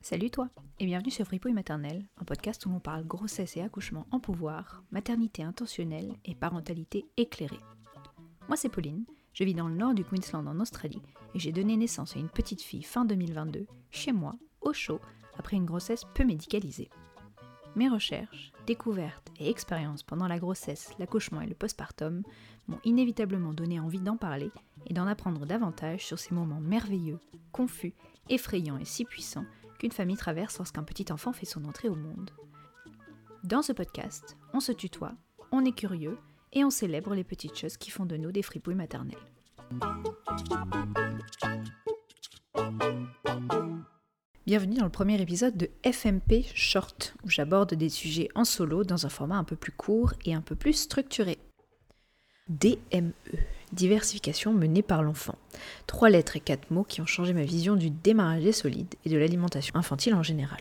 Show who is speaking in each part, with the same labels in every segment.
Speaker 1: Salut toi et bienvenue sur Fripouille Maternelle, un podcast où l'on parle grossesse et accouchement en pouvoir, maternité intentionnelle et parentalité éclairée. Moi c'est Pauline, je vis dans le nord du Queensland en Australie et j'ai donné naissance à une petite fille fin 2022, chez moi, au chaud, après une grossesse peu médicalisée. Mes recherches, découvertes et expériences pendant la grossesse, l'accouchement et le postpartum m'ont inévitablement donné envie d'en parler et d'en apprendre davantage sur ces moments merveilleux, confus, effrayants et si puissants qu'une famille traverse lorsqu'un petit enfant fait son entrée au monde. Dans ce podcast, on se tutoie, on est curieux et on célèbre les petites choses qui font de nous des fripouilles maternelles. Bienvenue dans le premier épisode de FMP Short, où j'aborde des sujets en solo dans un format un peu plus court et un peu plus structuré. DME, diversification menée par l'enfant. Trois lettres et quatre mots qui ont changé ma vision du démarrage des solides et de l'alimentation infantile en général.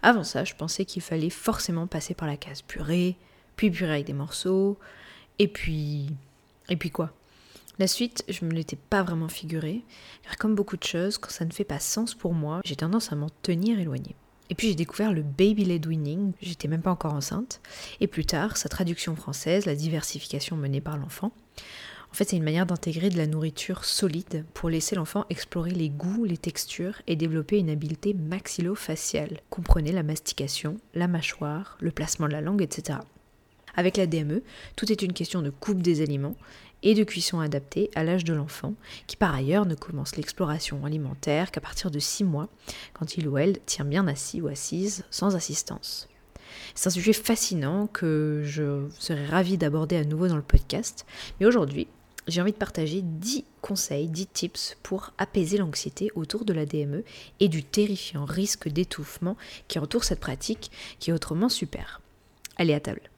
Speaker 1: Avant ça, je pensais qu'il fallait forcément passer par la case purée, puis purée avec des morceaux, et puis. Et puis quoi? La suite, je ne me l'étais pas vraiment figurée, car comme beaucoup de choses, quand ça ne fait pas sens pour moi, j'ai tendance à m'en tenir éloigné. Et puis j'ai découvert le baby led winning, j'étais même pas encore enceinte, et plus tard, sa traduction française, la diversification menée par l'enfant. En fait, c'est une manière d'intégrer de la nourriture solide pour laisser l'enfant explorer les goûts, les textures et développer une habileté maxillo-faciale. Comprenez la mastication, la mâchoire, le placement de la langue, etc. Avec la DME, tout est une question de coupe des aliments et de cuisson adaptée à l'âge de l'enfant, qui par ailleurs ne commence l'exploration alimentaire qu'à partir de 6 mois, quand il ou elle tient bien assis ou assise sans assistance. C'est un sujet fascinant que je serais ravie d'aborder à nouveau dans le podcast, mais aujourd'hui, j'ai envie de partager 10 conseils, 10 tips pour apaiser l'anxiété autour de la DME et du terrifiant risque d'étouffement qui entoure cette pratique qui est autrement super. Allez à table.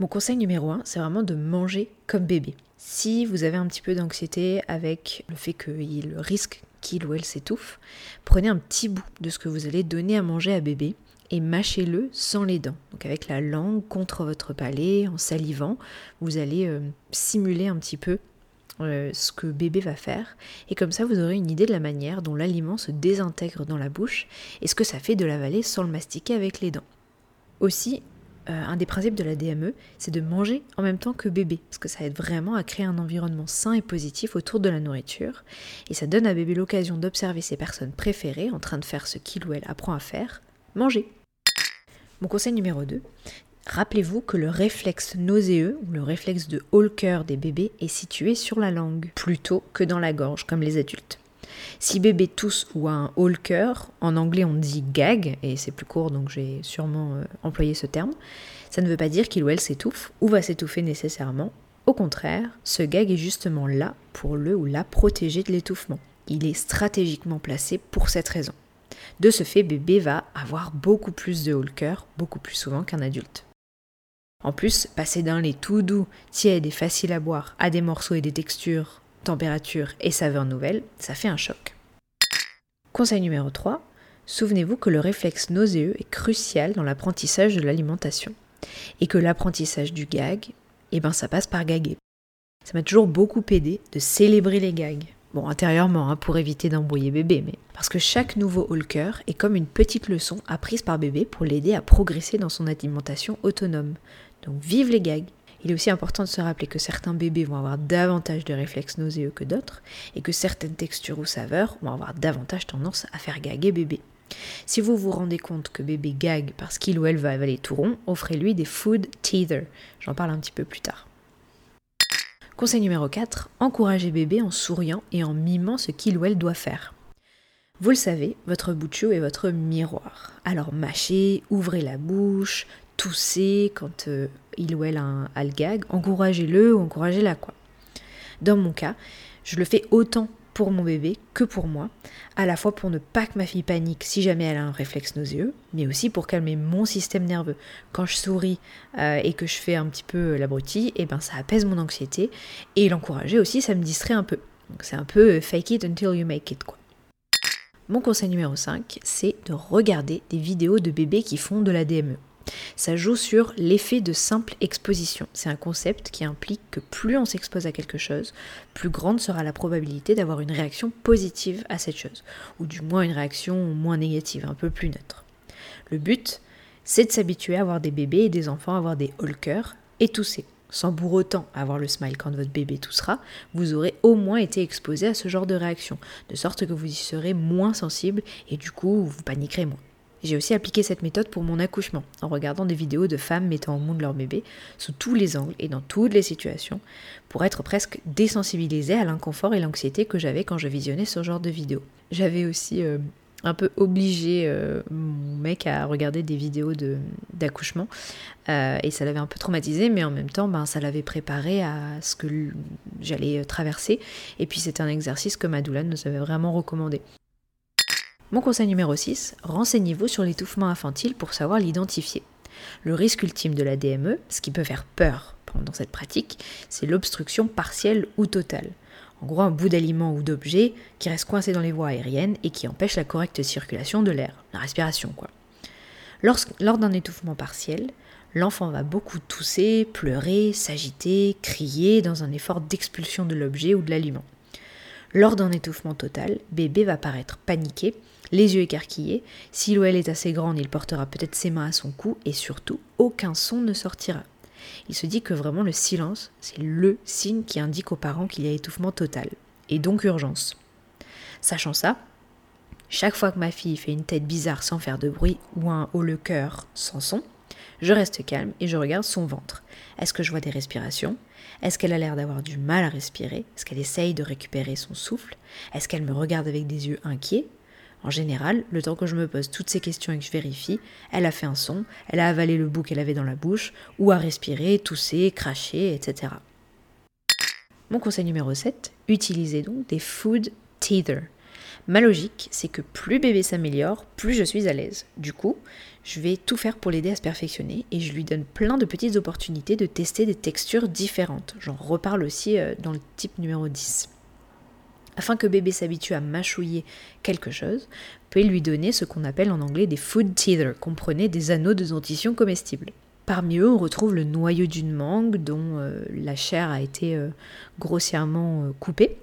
Speaker 1: Mon conseil numéro 1, c'est vraiment de manger comme bébé. Si vous avez un petit peu d'anxiété avec le fait qu'il risque qu'il ou elle s'étouffe, prenez un petit bout de ce que vous allez donner à manger à bébé et mâchez-le sans les dents. Donc avec la langue contre votre palais, en salivant, vous allez euh, simuler un petit peu euh, ce que bébé va faire. Et comme ça, vous aurez une idée de la manière dont l'aliment se désintègre dans la bouche et ce que ça fait de l'avaler sans le mastiquer avec les dents. Aussi, euh, un des principes de la DME, c'est de manger en même temps que bébé, parce que ça aide vraiment à créer un environnement sain et positif autour de la nourriture, et ça donne à bébé l'occasion d'observer ses personnes préférées en train de faire ce qu'il ou elle apprend à faire, manger. Mon conseil numéro 2, rappelez-vous que le réflexe nauséeux, ou le réflexe de haut cœur des bébés, est situé sur la langue, plutôt que dans la gorge, comme les adultes. Si bébé tousse ou a un haut cœur, en anglais on dit gag, et c'est plus court donc j'ai sûrement euh, employé ce terme, ça ne veut pas dire qu'il ou elle s'étouffe ou va s'étouffer nécessairement. Au contraire, ce gag est justement là pour le ou la protéger de l'étouffement. Il est stratégiquement placé pour cette raison. De ce fait, bébé va avoir beaucoup plus de haut cœur, beaucoup plus souvent qu'un adulte. En plus, passer d'un lait tout doux, tiède et facile à boire à des morceaux et des textures température et saveur nouvelle, ça fait un choc. Conseil numéro 3, souvenez-vous que le réflexe nauséeux est crucial dans l'apprentissage de l'alimentation et que l'apprentissage du gag, eh ben ça passe par gaguer. Ça m'a toujours beaucoup aidé de célébrer les gags. Bon, intérieurement, hein, pour éviter d'embrouiller bébé, mais parce que chaque nouveau Hulker est comme une petite leçon apprise par bébé pour l'aider à progresser dans son alimentation autonome. Donc vive les gags il est aussi important de se rappeler que certains bébés vont avoir davantage de réflexes nauséeux que d'autres et que certaines textures ou saveurs vont avoir davantage tendance à faire gaguer bébé. Si vous vous rendez compte que bébé gague parce qu'il ou elle va avaler tout rond, offrez-lui des food teether. J'en parle un petit peu plus tard. Conseil numéro 4, encouragez bébé en souriant et en mimant ce qu'il ou elle doit faire. Vous le savez, votre bout est votre miroir. Alors mâchez, ouvrez la bouche, toussez quand euh, il ou elle a, un, le gag, encouragez-le ou encouragez-la quoi. Dans mon cas, je le fais autant pour mon bébé que pour moi, à la fois pour ne pas que ma fille panique si jamais elle a un réflexe nauséeux, mais aussi pour calmer mon système nerveux. Quand je souris euh, et que je fais un petit peu l'abruti, et eh ben ça apaise mon anxiété et l'encourager aussi, ça me distrait un peu. C'est un peu fake it until you make it quoi. Mon conseil numéro 5, c'est de regarder des vidéos de bébés qui font de la DME. Ça joue sur l'effet de simple exposition. C'est un concept qui implique que plus on s'expose à quelque chose, plus grande sera la probabilité d'avoir une réaction positive à cette chose, ou du moins une réaction moins négative, un peu plus neutre. Le but, c'est de s'habituer à avoir des bébés et des enfants à avoir des hulkers et tousser. Sans pour autant avoir le smile quand votre bébé toussera, vous aurez au moins été exposé à ce genre de réaction, de sorte que vous y serez moins sensible et du coup vous paniquerez moins. J'ai aussi appliqué cette méthode pour mon accouchement, en regardant des vidéos de femmes mettant au monde leur bébé sous tous les angles et dans toutes les situations, pour être presque désensibilisée à l'inconfort et l'anxiété que j'avais quand je visionnais ce genre de vidéos. J'avais aussi euh, un peu obligé euh, mon mec à regarder des vidéos d'accouchement euh, et ça l'avait un peu traumatisé mais en même temps ben, ça l'avait préparé à ce que j'allais traverser et puis c'était un exercice que Madoulan nous avait vraiment recommandé. Mon conseil numéro 6, renseignez-vous sur l'étouffement infantile pour savoir l'identifier. Le risque ultime de la DME, ce qui peut faire peur pendant cette pratique, c'est l'obstruction partielle ou totale. En gros, un bout d'aliment ou d'objet qui reste coincé dans les voies aériennes et qui empêche la correcte circulation de l'air, la respiration quoi. lors d'un étouffement partiel, l'enfant va beaucoup tousser, pleurer, s'agiter, crier dans un effort d'expulsion de l'objet ou de l'aliment. Lors d'un étouffement total, bébé va paraître paniqué les yeux écarquillés. Si l'OL est assez grande, il portera peut-être ses mains à son cou et surtout, aucun son ne sortira. Il se dit que vraiment le silence, c'est le signe qui indique aux parents qu'il y a étouffement total, et donc urgence. Sachant ça, chaque fois que ma fille fait une tête bizarre sans faire de bruit ou un haut le cœur sans son, je reste calme et je regarde son ventre. Est-ce que je vois des respirations? Est-ce qu'elle a l'air d'avoir du mal à respirer? Est-ce qu'elle essaye de récupérer son souffle? Est-ce qu'elle me regarde avec des yeux inquiets? En général, le temps que je me pose toutes ces questions et que je vérifie, elle a fait un son, elle a avalé le bout qu'elle avait dans la bouche, ou a respiré, toussé, craché, etc. Mon conseil numéro 7, utilisez donc des food teether. Ma logique, c'est que plus bébé s'améliore, plus je suis à l'aise. Du coup, je vais tout faire pour l'aider à se perfectionner et je lui donne plein de petites opportunités de tester des textures différentes. J'en reparle aussi euh, dans le type numéro 10. Afin que bébé s'habitue à mâchouiller quelque chose, vous pouvez lui donner ce qu'on appelle en anglais des food teether, comprenez des anneaux de dentition comestibles. Parmi eux, on retrouve le noyau d'une mangue dont euh, la chair a été euh, grossièrement euh, coupée.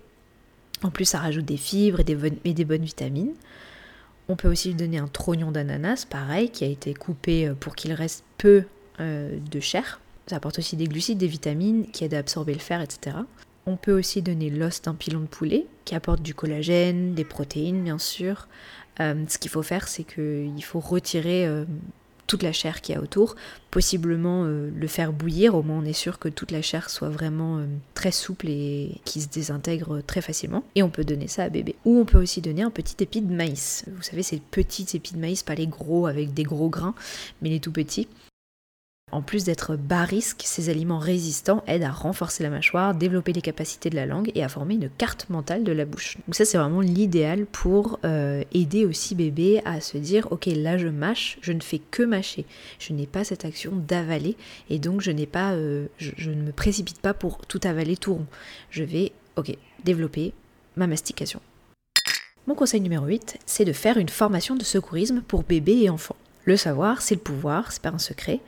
Speaker 1: En plus, ça rajoute des fibres et des, et des bonnes vitamines. On peut aussi lui donner un trognon d'ananas, pareil, qui a été coupé pour qu'il reste peu de chair. Ça apporte aussi des glucides, des vitamines qui aident à absorber le fer, etc. On peut aussi donner l'os d'un pilon de poulet qui apporte du collagène, des protéines bien sûr. Euh, ce qu'il faut faire, c'est qu'il faut retirer euh, toute la chair qui y a autour, possiblement euh, le faire bouillir, au moins on est sûr que toute la chair soit vraiment très souple et qui se désintègre très facilement. Et on peut donner ça à bébé. Ou on peut aussi donner un petit épi de maïs. Vous savez, ces petits épis de maïs, pas les gros avec des gros grains, mais les tout petits. En plus d'être bas risque, ces aliments résistants aident à renforcer la mâchoire, développer les capacités de la langue et à former une carte mentale de la bouche. Donc ça c'est vraiment l'idéal pour euh, aider aussi bébé à se dire ok là je mâche, je ne fais que mâcher, je n'ai pas cette action d'avaler et donc je n'ai pas, euh, je, ne me précipite pas pour tout avaler tout rond. Je vais ok développer ma mastication. Mon conseil numéro 8, c'est de faire une formation de secourisme pour bébé et enfants. Le savoir, c'est le pouvoir, c'est pas un secret.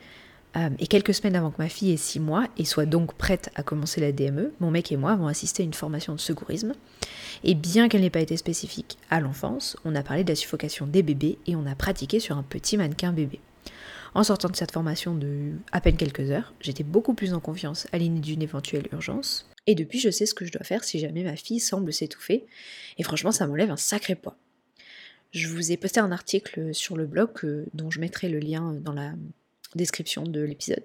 Speaker 1: Euh, et quelques semaines avant que ma fille ait 6 mois et soit donc prête à commencer la DME, mon mec et moi avons assisté à une formation de secourisme. Et bien qu'elle n'ait pas été spécifique à l'enfance, on a parlé de la suffocation des bébés et on a pratiqué sur un petit mannequin bébé. En sortant de cette formation de à peine quelques heures, j'étais beaucoup plus en confiance à l'idée d'une éventuelle urgence. Et depuis, je sais ce que je dois faire si jamais ma fille semble s'étouffer. Et franchement, ça m'enlève un sacré poids. Je vous ai posté un article sur le blog euh, dont je mettrai le lien dans la description de l'épisode.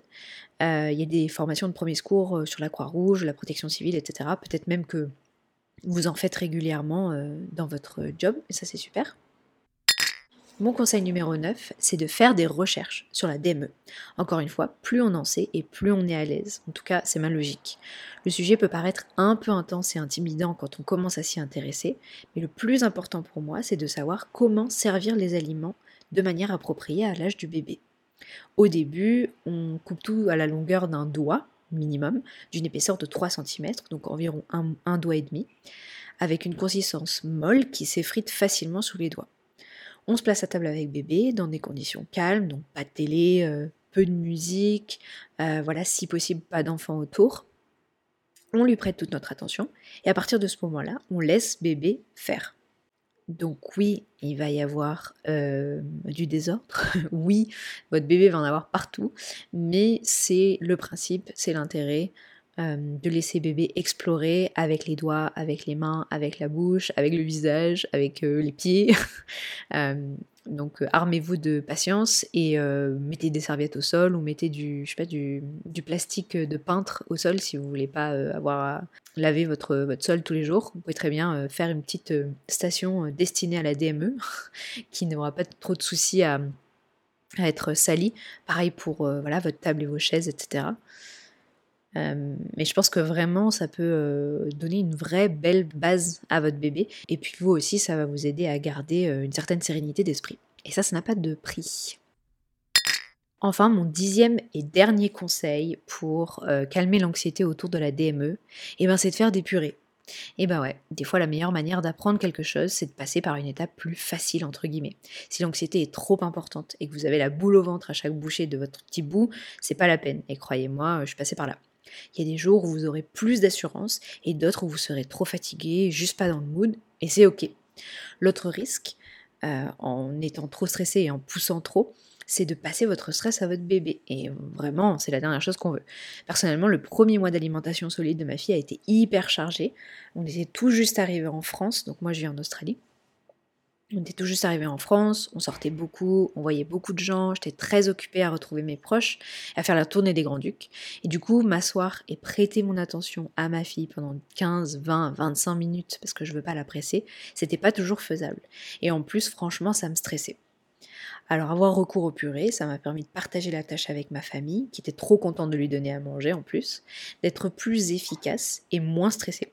Speaker 1: Euh, il y a des formations de premier secours euh, sur la Croix-Rouge, la protection civile, etc. Peut-être même que vous en faites régulièrement euh, dans votre job, et ça c'est super. Mon conseil numéro 9, c'est de faire des recherches sur la DME. Encore une fois, plus on en sait et plus on est à l'aise. En tout cas, c'est ma logique. Le sujet peut paraître un peu intense et intimidant quand on commence à s'y intéresser, mais le plus important pour moi, c'est de savoir comment servir les aliments de manière appropriée à l'âge du bébé. Au début, on coupe tout à la longueur d'un doigt minimum, d'une épaisseur de 3 cm, donc environ un, doigt et demi, avec une consistance molle qui s'effrite facilement sous les doigts. On se place à table avec bébé dans des conditions calmes, donc pas de télé, euh, peu de musique, euh, voilà, si possible pas d'enfants autour. On lui prête toute notre attention et à partir de ce moment-là, on laisse bébé faire. Donc oui, il va y avoir euh, du désordre, oui, votre bébé va en avoir partout, mais c'est le principe, c'est l'intérêt euh, de laisser bébé explorer avec les doigts, avec les mains, avec la bouche, avec le visage, avec euh, les pieds. Euh, donc armez-vous de patience et mettez des serviettes au sol ou mettez du, plastique de peintre au sol si vous voulez pas avoir à laver votre, sol tous les jours. Vous pouvez très bien faire une petite station destinée à la DME qui n'aura pas trop de soucis à, à être salie. Pareil pour voilà, votre table et vos chaises, etc. Euh, mais je pense que vraiment, ça peut euh, donner une vraie belle base à votre bébé. Et puis vous aussi, ça va vous aider à garder euh, une certaine sérénité d'esprit. Et ça, ça n'a pas de prix. Enfin, mon dixième et dernier conseil pour calmer l'anxiété autour de la DME, eh ben, c'est de faire des purées. Et ben ouais, des fois la meilleure manière d'apprendre quelque chose, c'est de passer par une étape plus facile entre guillemets. Si l'anxiété est trop importante et que vous avez la boule au ventre à chaque bouchée de votre petit bout, c'est pas la peine. Et croyez-moi, je suis passée par là. Il y a des jours où vous aurez plus d'assurance et d'autres où vous serez trop fatigué, juste pas dans le mood, et c'est ok. L'autre risque, euh, en étant trop stressé et en poussant trop, c'est de passer votre stress à votre bébé. Et vraiment, c'est la dernière chose qu'on veut. Personnellement, le premier mois d'alimentation solide de ma fille a été hyper chargé. On était tout juste arrivé en France, donc moi je vis en Australie. On était tout juste arrivé en France, on sortait beaucoup, on voyait beaucoup de gens, j'étais très occupée à retrouver mes proches, à faire la tournée des Grands-Ducs. Et du coup, m'asseoir et prêter mon attention à ma fille pendant 15, 20, 25 minutes, parce que je veux pas la presser, c'était pas toujours faisable. Et en plus, franchement, ça me stressait. Alors avoir recours au purée, ça m'a permis de partager la tâche avec ma famille, qui était trop contente de lui donner à manger en plus, d'être plus efficace et moins stressée.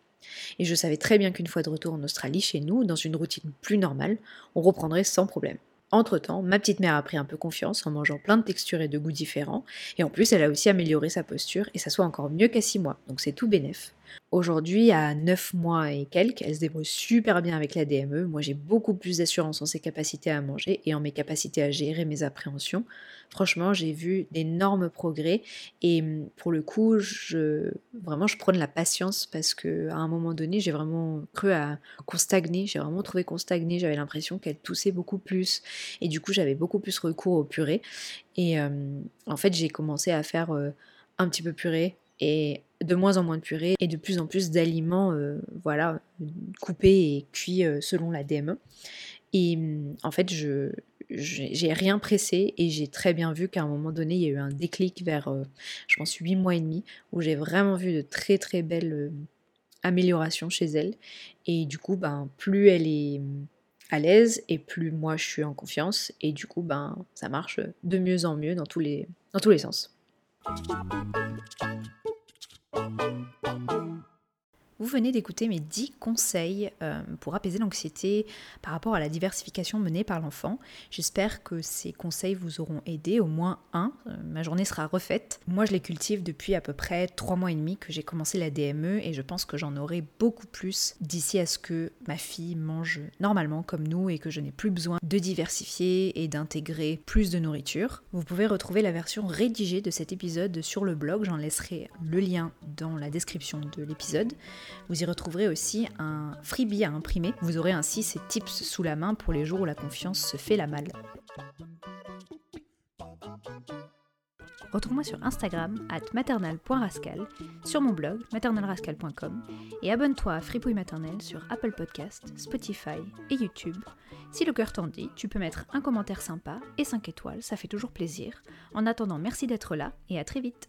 Speaker 1: Et je savais très bien qu'une fois de retour en Australie, chez nous, dans une routine plus normale, on reprendrait sans problème. Entre-temps, ma petite mère a pris un peu confiance en mangeant plein de textures et de goûts différents, et en plus elle a aussi amélioré sa posture et ça soit encore mieux qu'à 6 mois, donc c'est tout bénef. Aujourd'hui, à 9 mois et quelques, elle se débrouille super bien avec la DME. Moi, j'ai beaucoup plus d'assurance en ses capacités à manger et en mes capacités à gérer mes appréhensions. Franchement, j'ai vu d'énormes progrès et mm, pour le coup, vraiment je prône la patience parce que à un moment donné, j'ai vraiment cru à qu'on stagnait. J'ai vraiment trouvé qu'on stagnait. J'avais l'impression qu'elle toussait beaucoup plus et du coup, j'avais beaucoup plus recours au purée. Et euh, en fait, j'ai commencé à faire euh, un petit peu purée et de moins en moins de purée et de plus en plus d'aliments euh, voilà, coupés et cuits euh, selon la DME. Et en fait, je j'ai rien pressé et j'ai très bien vu qu'à un moment donné, il y a eu un déclic vers, euh, je pense, 8 mois et demi, où j'ai vraiment vu de très très belles améliorations chez elle. Et du coup, ben, plus elle est à l'aise et plus moi je suis en confiance et du coup ben ça marche de mieux en mieux dans tous les, dans tous les sens. Thank you. Vous venez d'écouter mes 10 conseils euh, pour apaiser l'anxiété par rapport à la diversification menée par l'enfant. J'espère que ces conseils vous auront aidé, au moins un. Euh, ma journée sera refaite. Moi, je les cultive depuis à peu près 3 mois et demi que j'ai commencé la DME et je pense que j'en aurai beaucoup plus d'ici à ce que ma fille mange normalement comme nous et que je n'ai plus besoin de diversifier et d'intégrer plus de nourriture. Vous pouvez retrouver la version rédigée de cet épisode sur le blog, j'en laisserai le lien dans la description de l'épisode. Vous y retrouverez aussi un freebie à imprimer. Vous aurez ainsi ces tips sous la main pour les jours où la confiance se fait la malle. Retrouve-moi sur Instagram at maternal.rascal, sur mon blog maternalrascal.com et abonne-toi à Fripouille Maternelle sur Apple Podcast, Spotify et YouTube. Si le cœur t'en dit, tu peux mettre un commentaire sympa et 5 étoiles, ça fait toujours plaisir. En attendant, merci d'être là et à très vite.